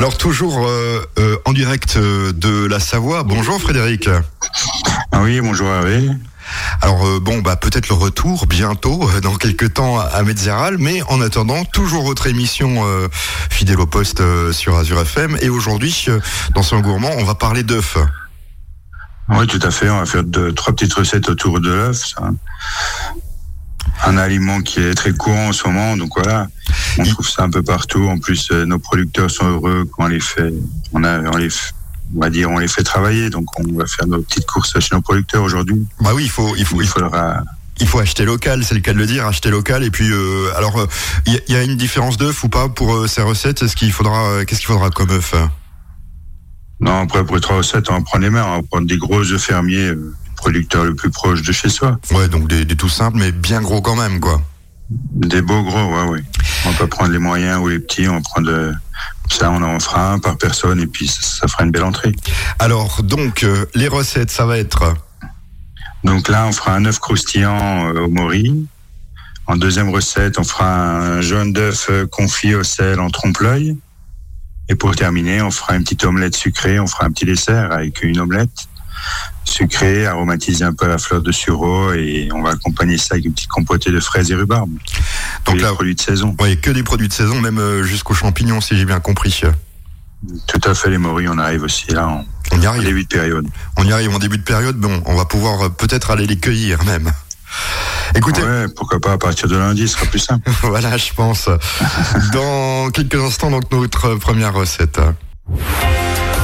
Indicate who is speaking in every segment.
Speaker 1: Alors toujours euh, euh, en direct euh, de la Savoie. Bonjour Frédéric.
Speaker 2: Ah oui, bonjour Hervé.
Speaker 1: Alors euh, bon, bah peut-être le retour bientôt, dans quelques temps à Metzeral, mais en attendant, toujours votre émission euh, fidèle au poste euh, sur Azure FM. Et aujourd'hui, euh, dans son gourmand, on va parler d'œufs.
Speaker 2: Oui, tout à fait. On va faire deux, trois petites recettes autour de l'œuf. Un, aliment qui est très courant en ce moment, donc voilà. On trouve ça un peu partout. En plus, euh, nos producteurs sont heureux quand on les fait. On a, on les, f- on va dire, on les fait travailler. Donc, on va faire nos petites courses chez nos producteurs aujourd'hui.
Speaker 1: Bah oui, il faut, il faut,
Speaker 2: Il faudra.
Speaker 1: il faut acheter local, c'est le cas de le dire, acheter local. Et puis, euh, alors, euh, il y, a- il y a une différence d'œufs ou pas pour euh, ces recettes? Est-ce qu'il faudra, euh, qu'est-ce qu'il faudra comme œuf?
Speaker 2: Non, après, pour les trois recettes, on va prendre les mains. On va prendre des gros œufs fermiers, euh, producteur le plus proche de chez soi.
Speaker 1: Ouais, donc des, des tout simples, mais bien gros quand même, quoi.
Speaker 2: Des beaux gros, ouais, oui. On pas prendre les moyens ou les petits, on va prendre euh, ça, on en fera un par personne et puis ça, ça fera une belle entrée.
Speaker 1: Alors, donc, euh, les recettes, ça va être?
Speaker 2: Donc là, on fera un œuf croustillant euh, au mori. En deuxième recette, on fera un jaune d'œuf euh, confit au sel en trompe-l'œil. Et pour terminer, on fera une petite omelette sucrée. On fera un petit dessert avec une omelette sucrée, aromatisée un peu à la fleur de sureau. Et on va accompagner ça avec une petite compotée de fraises et rhubarbe.
Speaker 1: Donc là,
Speaker 2: produits de saison.
Speaker 1: ouais, que des produits de saison, même euh, jusqu'aux champignons, si j'ai bien compris.
Speaker 2: Tout à fait, les moris, on arrive aussi là en
Speaker 1: On y
Speaker 2: en
Speaker 1: arrive.
Speaker 2: début de période.
Speaker 1: On y arrive en début de période, bon, on va pouvoir euh, peut-être aller les cueillir même. Écoutez,
Speaker 2: Ouais, pourquoi pas à partir de lundi, ce sera plus simple.
Speaker 1: voilà, je pense. Dans quelques instants, donc notre première recette.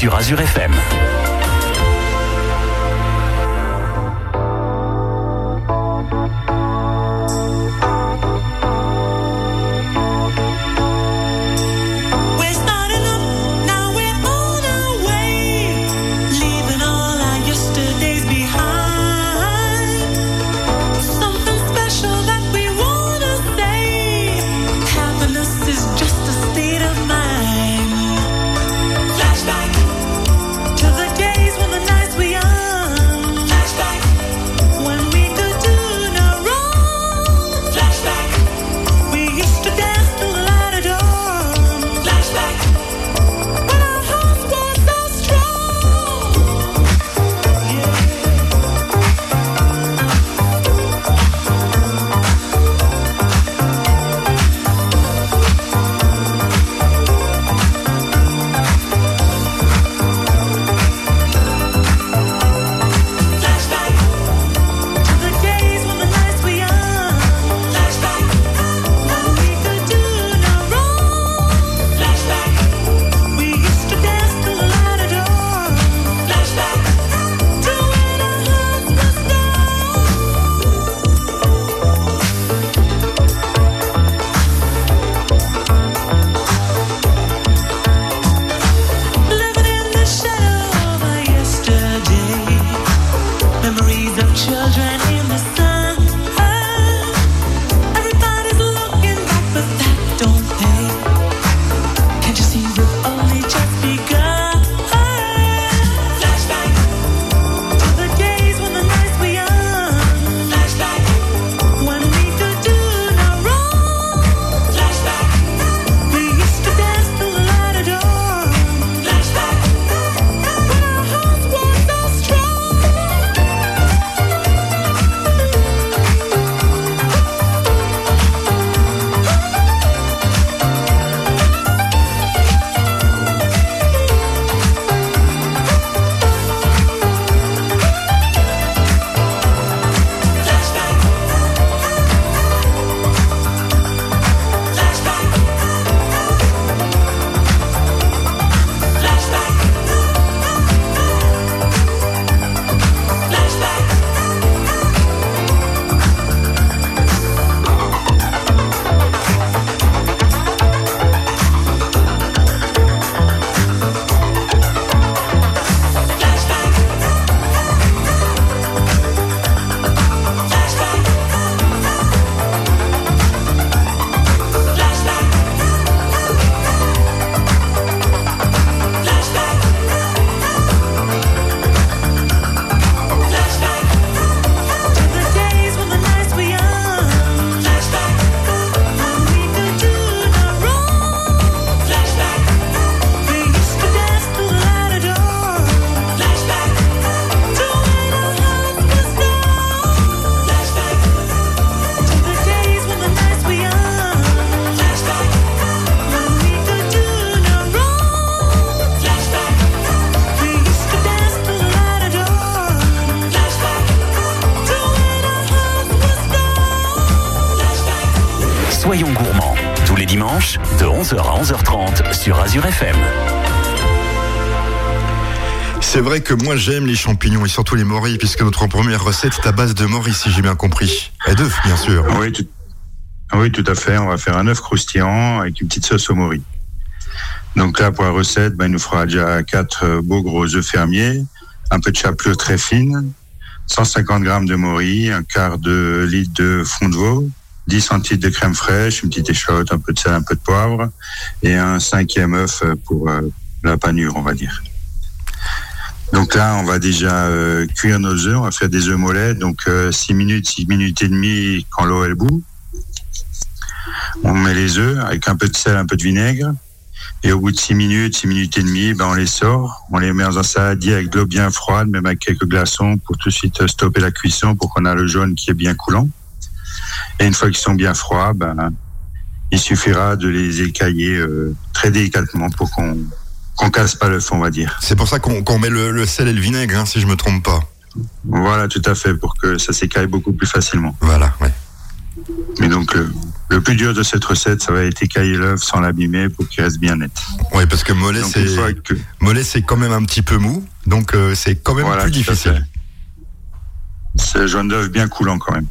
Speaker 3: Sur Azure FM. Dimanches, de 11h à 11h30 sur Azure FM.
Speaker 1: C'est vrai que moi j'aime les champignons et surtout les morilles puisque notre première recette est à base de morilles si j'ai bien compris. Et d'œufs bien sûr.
Speaker 2: Oui, tout, oui, tout à fait. On va faire un œuf croustillant avec une petite sauce au mori. Donc là, pour la recette, ben, il nous fera déjà quatre euh, beaux gros œufs fermiers, un peu de chapelure très fine, 150 grammes de mori, un quart de litre de fond de veau, 10 centilitres de crème fraîche, une petite échotte, un peu de sel, un peu de poivre, et un cinquième œuf euh, pour euh, la panure, on va dire. Donc là, on va déjà euh, cuire nos œufs. On va faire des œufs mollets, donc 6 minutes, 6 minutes et demie quand l'eau est bout. On met les œufs avec un peu de sel, un peu de vinaigre. Et au bout de 6 minutes, 6 minutes et demie, ben on les sort. On les met dans un saladier avec de l'eau bien froide, même avec quelques glaçons pour tout de suite stopper la cuisson pour qu'on a le jaune qui est bien coulant. Et une fois qu'ils sont bien froids, ben, il suffira de les écailler euh, très délicatement pour qu'on qu'on casse pas l'œuf, on va dire.
Speaker 1: C'est pour ça qu'on met le, le sel et le vinaigre, hein, si je me trompe pas.
Speaker 2: Voilà, tout à fait, pour que ça s'écaille beaucoup plus facilement.
Speaker 1: Voilà, ouais.
Speaker 2: Mais donc, euh, Le plus dur de cette recette, ça va être écailler l'œuf sans l'abîmer pour qu'il reste bien net.
Speaker 1: Oui, parce que mollet, c'est
Speaker 2: que-
Speaker 1: quand même un petit peu mou, donc euh, c'est quand même
Speaker 2: Voilà,
Speaker 1: plus difficile.
Speaker 2: C'est jaune d'œuf bien coulant quand même.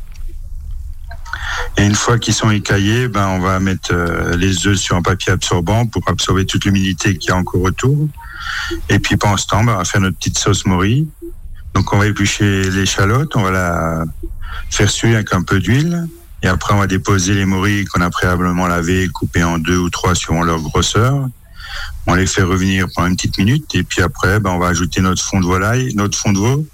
Speaker 2: Et une fois qu'ils sont écaillés, ben on va mettre euh, les œufs sur un papier absorbant pour absorber toute l'humidité qu'il y a encore autour. Et puis pendant ce temps, ben, on va faire notre petite sauce mori. Donc on va éplucher l'échalote, on va la faire suer avec un peu d'huile. Et après, on va déposer les morilles qu'on a préalablement lavées, coupées en deux ou trois suivant leur grosseur. On les fait revenir pendant une petite minute. Et puis après, ben, on va ajouter notre fond de volaille, notre fond de veau,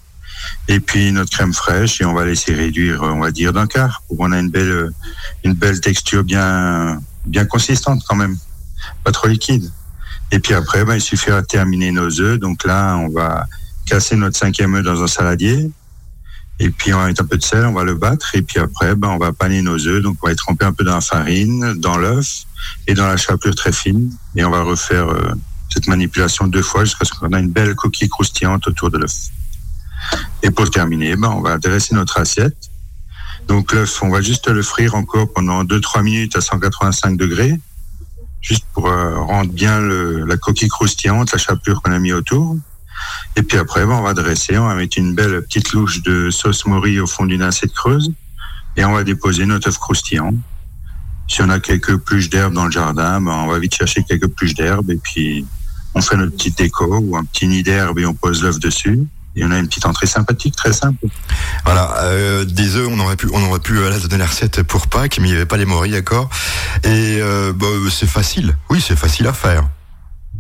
Speaker 2: et puis notre crème fraîche. Et on va laisser réduire, on va dire, d'un quart pour qu'on ait une belle, une belle texture bien, bien consistante quand même. Pas trop liquide. Et puis après, ben, il suffira de terminer nos œufs. Donc là, on va casser notre cinquième œuf dans un saladier. Et puis on va mettre un peu de sel, on va le battre. Et puis après, ben, on va paner nos œufs. Donc on va les tremper un peu dans la farine, dans l'œuf et dans la chapelure très fine. Et on va refaire euh, cette manipulation deux fois jusqu'à ce qu'on ait une belle coquille croustillante autour de l'œuf. Et pour terminer, ben, on va dresser notre assiette. Donc l'œuf, on va juste le frire encore pendant 2-3 minutes à 185 degrés, juste pour euh, rendre bien le, la coquille croustillante, la chapelure qu'on a mis autour. Et puis après, ben, on va dresser, on va mettre une belle petite louche de sauce mori au fond d'une assiette creuse et on va déposer notre œuf croustillant. Si on a quelques pluches d'herbe dans le jardin, ben, on va vite chercher quelques pluches d'herbe et puis on fait notre petite déco ou un petit nid d'herbe et on pose l'œuf dessus. Et on a une petite entrée sympathique, très simple.
Speaker 1: Voilà, euh, des œufs, on aurait pu, on aurait pu euh, là donner la recette pour Pâques, mais il n'y avait pas les morilles, d'accord. Et euh, bah, c'est facile. Oui, c'est facile à faire.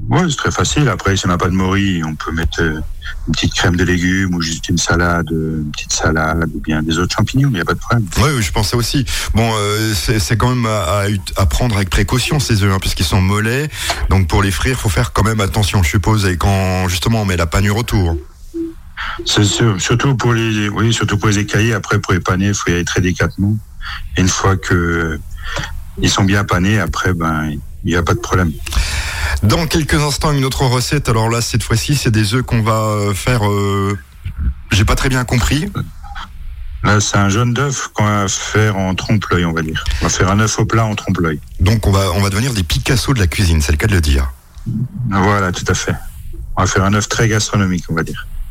Speaker 2: Ouais, c'est très facile. Après, si on n'a pas de mori, on peut mettre euh, une petite crème de légumes ou juste une salade, euh, une petite salade ou bien des autres champignons, il n'y a pas de problème.
Speaker 1: Oui, oui, je pensais aussi. Bon, euh, c'est quand même à, à, à prendre avec précaution ces œufs, hein, puisqu'ils sont mollets. Donc pour les frire, faut faire quand même attention, je suppose, et quand justement on met la panure autour.
Speaker 2: C'est sûr, surtout pour les, oui, surtout pour les écailler. Après, pour les paner, il faut y aller très délicatement. Et une fois que ils sont bien panés, après, ben, il n'y a pas de problème.
Speaker 1: Dans quelques instants, une autre recette. Alors là, cette fois-ci, c'est des œufs qu'on va euh, faire. Euh, J'ai pas très bien compris.
Speaker 2: Là, c'est un jaune d'œuf qu'on va faire en trompe-l'œil, on va dire. On va faire un œuf au plat en trompe-l'œil.
Speaker 1: Donc on va, on va devenir des Picasso de la cuisine, c'est le cas de le dire.
Speaker 2: Voilà, tout à fait. On va faire un œuf très gastronomique, on va dire.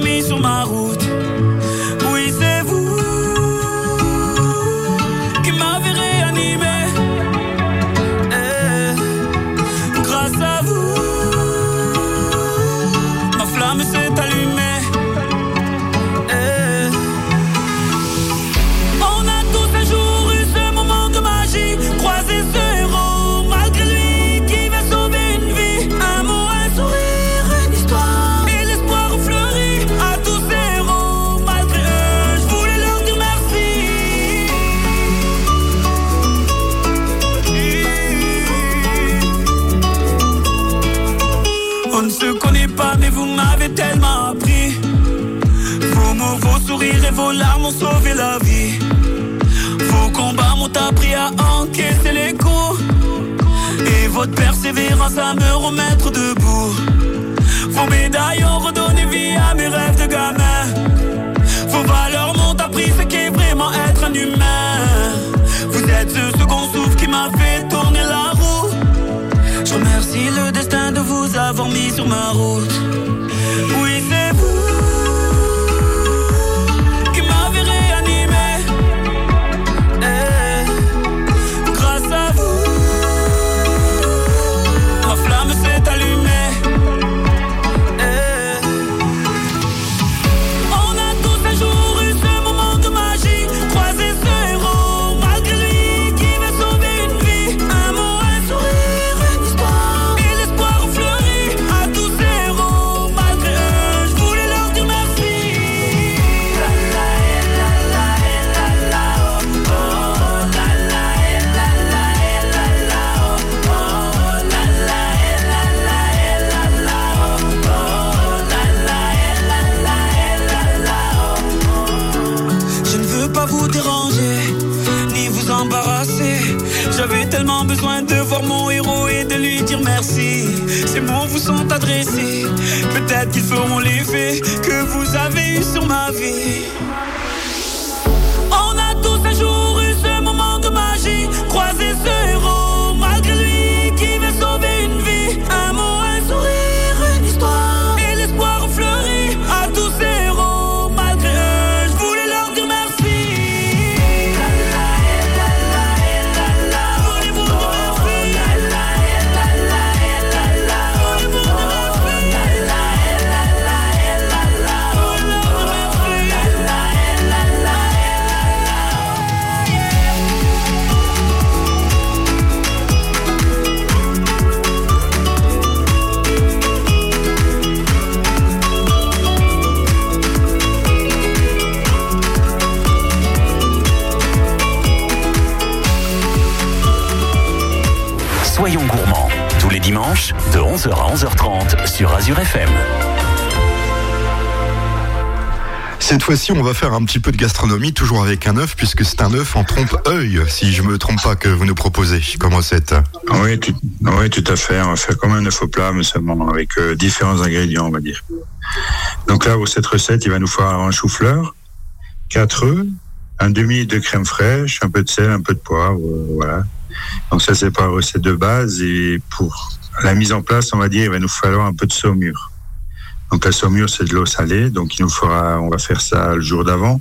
Speaker 4: Mis sur ma route. Votre persévérance à me remettre debout. Vos médailles ont redonné vie à mes rêves de gamin. Vos valeurs m'ont appris ce qu'est vraiment être un humain. Vous êtes ce second souffle qui m'a fait tourner la roue. Je remercie le destin de vous avoir mis sur ma route. Oui, c'est vous
Speaker 1: fois-ci, on va faire un petit peu de gastronomie, toujours avec un œuf, puisque c'est un œuf en trompe-œil, si je me trompe pas, que vous nous proposez comme recette.
Speaker 2: Oui, tout, oui, tout à fait. On va faire comme un œuf au plat, mais seulement avec euh, différents ingrédients, on va dire. Donc là, pour cette recette, il va nous falloir un chou-fleur, quatre œufs, un demi de crème fraîche, un peu de sel, un peu de poivre, euh, voilà. Donc ça, c'est pas la recette de base. Et pour la mise en place, on va dire, il va nous falloir un peu de saumure. Donc la saumure, c'est de l'eau salée. Donc il nous fera, on va faire ça le jour d'avant.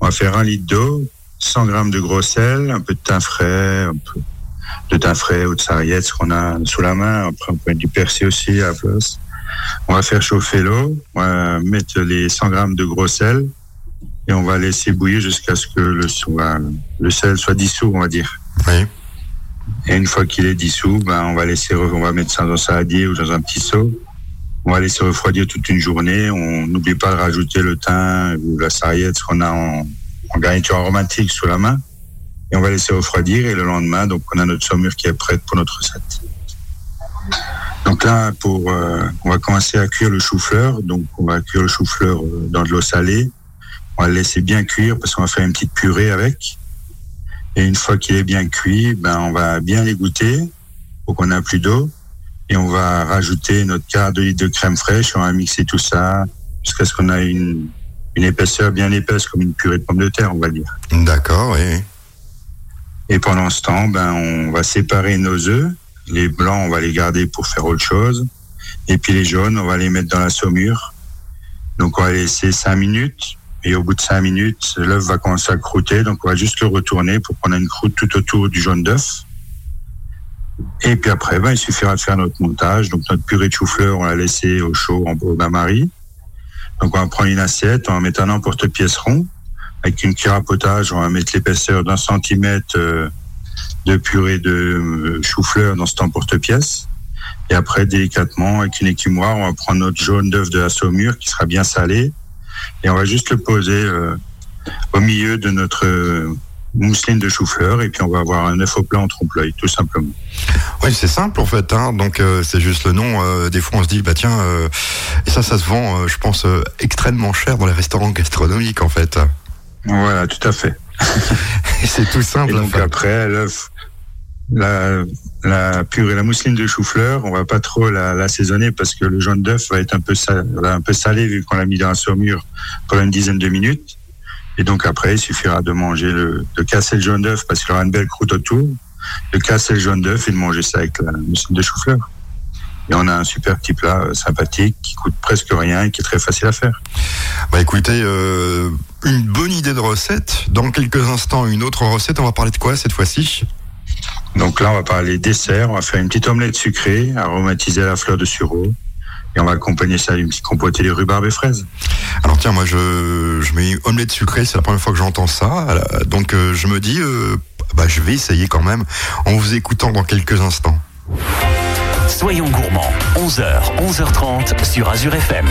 Speaker 2: On va faire un litre d'eau, 100 grammes de gros sel, un peu de thym frais, un peu de thym frais ou de sarriette, ce qu'on a sous la main. Après, on peut mettre du persil aussi à la place. On va faire chauffer l'eau, on va mettre les 100 grammes de gros sel et on va laisser bouillir jusqu'à ce que le, soit, le sel soit dissous, on va dire.
Speaker 1: Oui.
Speaker 2: Et une fois qu'il est dissous, ben, on va laisser, on va mettre ça dans un saladier ou dans un petit seau. On va laisser refroidir toute une journée. On n'oublie pas de rajouter le thym ou la sarriette, qu'on a en, en garniture aromatique sous la main. Et on va laisser refroidir et le lendemain, donc on a notre saumure qui est prête pour notre recette. Donc là, pour, euh, on va commencer à cuire le chou-fleur. Donc on va cuire le chou-fleur euh, dans de l'eau salée. On va le laisser bien cuire parce qu'on va faire une petite purée avec. Et une fois qu'il est bien cuit, ben on va bien l'égoutter pour qu'on n'a plus d'eau. Et on va rajouter notre quart de litre de crème fraîche. On va mixer tout ça jusqu'à ce qu'on ait une, une épaisseur bien épaisse comme une purée de pommes de terre, on va dire.
Speaker 1: D'accord, oui.
Speaker 2: Et pendant ce temps, ben, on va séparer nos œufs. Les blancs, on va les garder pour faire autre chose. Et puis les jaunes, on va les mettre dans la saumure. Donc on va laisser cinq minutes. Et au bout de cinq minutes, l'œuf va commencer à croûter. Donc on va juste le retourner pour qu'on ait une croûte tout autour du jaune d'œuf. Et puis après, ben, il suffira de faire notre montage. Donc notre purée de chou-fleur, on l'a laissé au chaud en bain-marie. Donc on va prendre une assiette, on va mettre un emporte-pièce rond. Avec une cuillère potage, on va mettre l'épaisseur d'un centimètre euh, de purée de euh, chou-fleur dans cet emporte-pièce. Et après, délicatement, avec une écumoire, on va prendre notre jaune d'œuf de la saumure qui sera bien salé. Et on va juste le poser euh, au milieu de notre mousseline de chou-fleur. Et puis on va avoir un œuf au plat en trompe-l'œil, tout simplement.
Speaker 1: Oui, c'est simple en fait. Hein. Donc euh, c'est juste le nom. Euh, des fois on se dit bah tiens, euh, et ça, ça se vend, je pense, extrêmement cher dans les restaurants gastronomiques en fait.
Speaker 2: Voilà, tout à fait.
Speaker 1: C'est tout
Speaker 2: Et
Speaker 1: simple. en
Speaker 2: donc
Speaker 1: fait.
Speaker 2: après, l'œuf, la, la purée, la mousseline de chou-fleur, on va pas trop la- l'assaisonner parce que le jaune d'œuf va être un peu, sal- un peu salé vu qu'on l'a mis dans la saumure pendant une dizaine de minutes. Et donc après, il suffira de manger le, de casser le jaune d'œuf parce qu'il aura une belle croûte autour, de casser le jaune d'œuf et de manger ça avec la mousseline de chou-fleur. Et on a un super petit plat euh, sympathique qui coûte presque rien et qui est très facile à faire.
Speaker 1: Bah écoutez, euh, une bonne idée de recette. Dans quelques instants, une autre recette. On va parler de quoi cette fois-ci?
Speaker 2: Donc là, on va parler dessert. On va faire une petite omelette sucrée, aromatisée à la fleur de sureau. Et on va accompagner ça d'une petite compotée de rhubarbe et fraises.
Speaker 1: Alors tiens, moi je, je mets une omelette sucrée, c'est la première fois que j'entends ça. Donc euh, je me dis, euh, bah, je vais essayer quand même en vous écoutant dans quelques instants.
Speaker 5: Soyons gourmands, 11h, 11h30 sur Azure FM.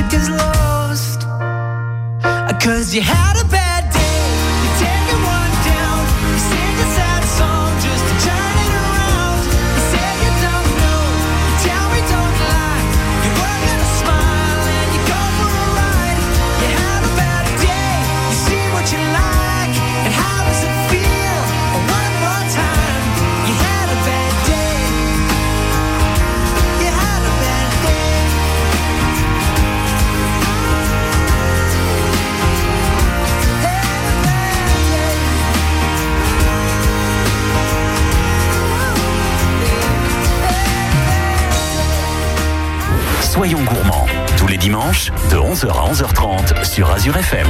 Speaker 6: magic is lost.
Speaker 5: Cause you had a bad
Speaker 7: dimanches, de 11h à 11h30 sur Azure FM.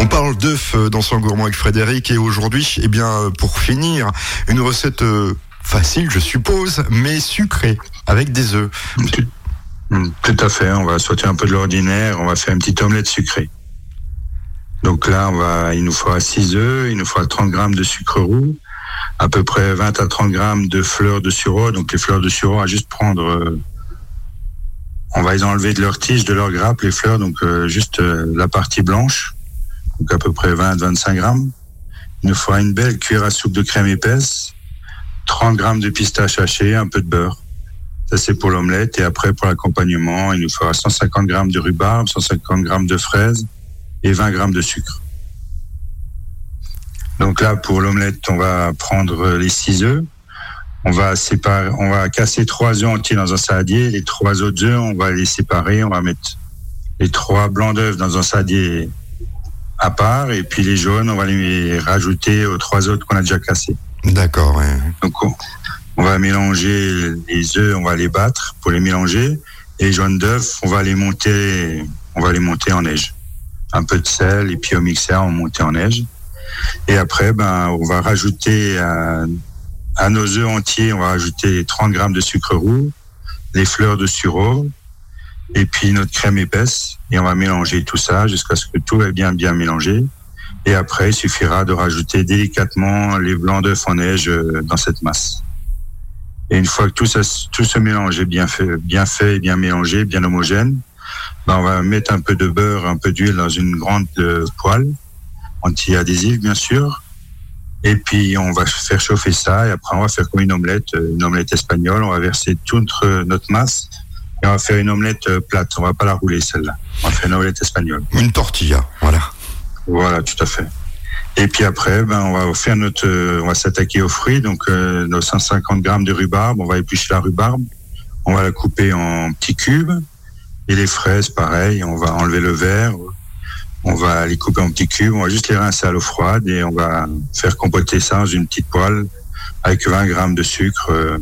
Speaker 1: On parle d'œufs dans son gourmand avec Frédéric et aujourd'hui, eh bien, pour finir, une recette euh, facile, je suppose, mais sucrée avec des œufs.
Speaker 2: Tout, Mm, tout à fait. On va sortir un peu de l'ordinaire. On va faire une petite omelette sucrée. Donc là, on va, il nous faudra 6 œufs, il nous faudra 30 grammes de sucre roux, à peu près 20 à 30 grammes de fleurs de sureau. Donc les fleurs de sureau, va juste prendre, euh, on va les enlever de leur tige, de leur grappe, les fleurs, donc euh, juste euh, la partie blanche, donc à peu près 20 à 25 grammes. Il nous faudra une belle cuillère à soupe de crème épaisse, 30 grammes de pistache hachées, un peu de beurre. Ça, c'est pour l'omelette. Et après, pour l'accompagnement, il nous faudra 150 grammes de rhubarbe, 150 grammes de fraises et 20 grammes de sucre. Donc là, pour l'omelette, on va prendre les six œufs. On va séparer, on va casser trois œufs entiers dans un saladier. Les trois autres œufs, on va les séparer. On va mettre les trois blancs d'œufs dans un saladier à part. Et puis les jaunes, on va les rajouter aux trois autres qu'on a déjà cassés.
Speaker 1: D'accord, ouais.
Speaker 2: Donc on, on va mélanger les œufs, on va les battre pour les mélanger. Et les jaunes d'œufs, on va les monter, on va les monter en neige. Un peu de sel et puis au mixeur, on monte en neige. Et après, ben, on va rajouter à, à nos œufs entiers, on va rajouter 30 grammes de sucre roux, les fleurs de sureau, et puis notre crème épaisse. Et on va mélanger tout ça jusqu'à ce que tout est bien, bien mélangé. Et après, il suffira de rajouter délicatement les blancs d'œufs en neige euh, dans cette masse. Et une fois que tout, ça, tout ce mélange est bien fait, bien fait, bien mélangé, bien homogène, ben on va mettre un peu de beurre, un peu d'huile dans une grande euh, poêle, anti-adhésif bien sûr. Et puis on va faire chauffer ça et après on va faire comme une omelette, euh, une omelette espagnole. On va verser toute notre, masse et on va faire une omelette euh, plate. On va pas la rouler celle-là. On va faire une omelette espagnole.
Speaker 1: Une tortilla, voilà.
Speaker 2: Voilà, tout à fait. Et puis après, ben, on va faire notre, euh, on va s'attaquer aux fruits. Donc, euh, nos 150 grammes de rhubarbe, on va éplucher la rhubarbe. On va la couper en petits cubes. Et les fraises, pareil, on va enlever le verre. On va les couper en petits cubes. On va juste les rincer à l'eau froide et on va faire compoter ça dans une petite poêle avec 20 grammes de sucre. euh,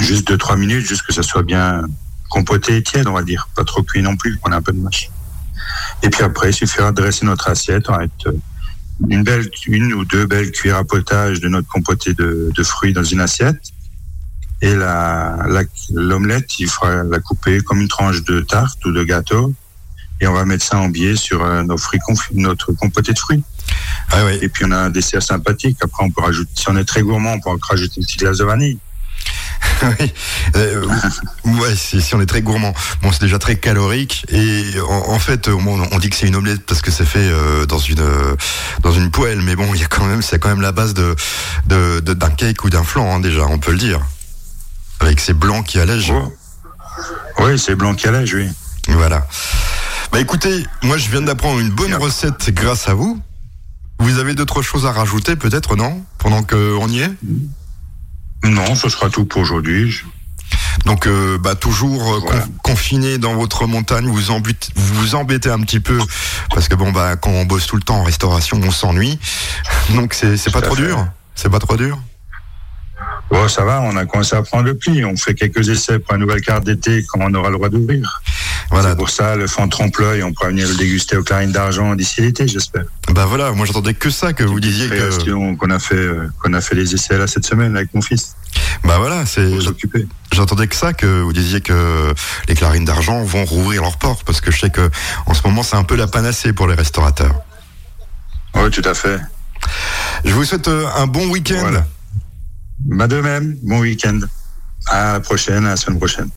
Speaker 2: juste 2-3 minutes, juste que ça soit bien compoté et tiède, on va dire. Pas trop cuit non plus, qu'on a un peu de mâche. Et puis après, il suffira de dresser notre assiette. On va mettre euh, une belle, une ou deux belles cuillères à potage de notre compoté de, de fruits dans une assiette. Et la, la- l'omelette, il faudra la couper comme une tranche de tarte ou de gâteau. Et on va mettre ça en biais sur euh, nos fruits notre compoté de fruits.
Speaker 1: Ah ouais.
Speaker 2: Et puis on a un dessert sympathique. Après, on peut rajouter, si on est très gourmand, on peut rajouter une petite glace de vanille.
Speaker 1: oui. Euh, ouais, si, si on est très gourmand. Bon, c'est déjà très calorique et en, en fait, on, on dit que c'est une omelette parce que c'est fait euh, dans une euh, dans une poêle, mais bon, il y a quand même, c'est quand même la base de de- de- d'un cake ou d'un flan hein, déjà, on peut le dire, avec ces blancs qui allègent.
Speaker 2: Oui, c'est blanc qui allège, oui.
Speaker 1: Voilà. Bah écoutez, moi je viens d'apprendre une bonne recette grâce à vous. Vous avez d'autres choses à rajouter peut-être, non? Pendant qu'on y est?
Speaker 2: Non, ce sera tout pour aujourd'hui.
Speaker 1: Donc, euh, bah, toujours euh,
Speaker 2: Voilà.
Speaker 1: confiné dans votre montagne, vous embêtez, vous embêtez un petit peu parce que bon, bah, quand on bosse tout le temps en restauration, on s'ennuie. Donc, c'est pas trop dur? C'est pas trop dur?
Speaker 2: Bon, ça va, on a commencé à prendre le pli. On fait quelques essais pour la nouvelle carte d'été quand on aura le droit d'ouvrir.
Speaker 1: Voilà.
Speaker 2: C'est pour ça, le fond trompe-l'œil, on pourra venir le déguster aux clarines d'argent d'ici l'été, j'espère.
Speaker 1: Bah voilà. Moi, j'entendais que ça que vous disiez que.
Speaker 2: Qu'on a fait, euh, qu'on a fait les essais là cette semaine avec mon fils.
Speaker 1: Bah voilà. C'est. J'entendais que ça que vous disiez que les clarines d'argent vont rouvrir leurs portes parce que je sais que en ce moment c'est un peu la panacée pour les restaurateurs.
Speaker 2: Oui, tout à fait.
Speaker 1: Je vous souhaite euh, un bon week-end.
Speaker 2: Voilà. Bah de même, bon week-end. À la prochaine, à la semaine prochaine.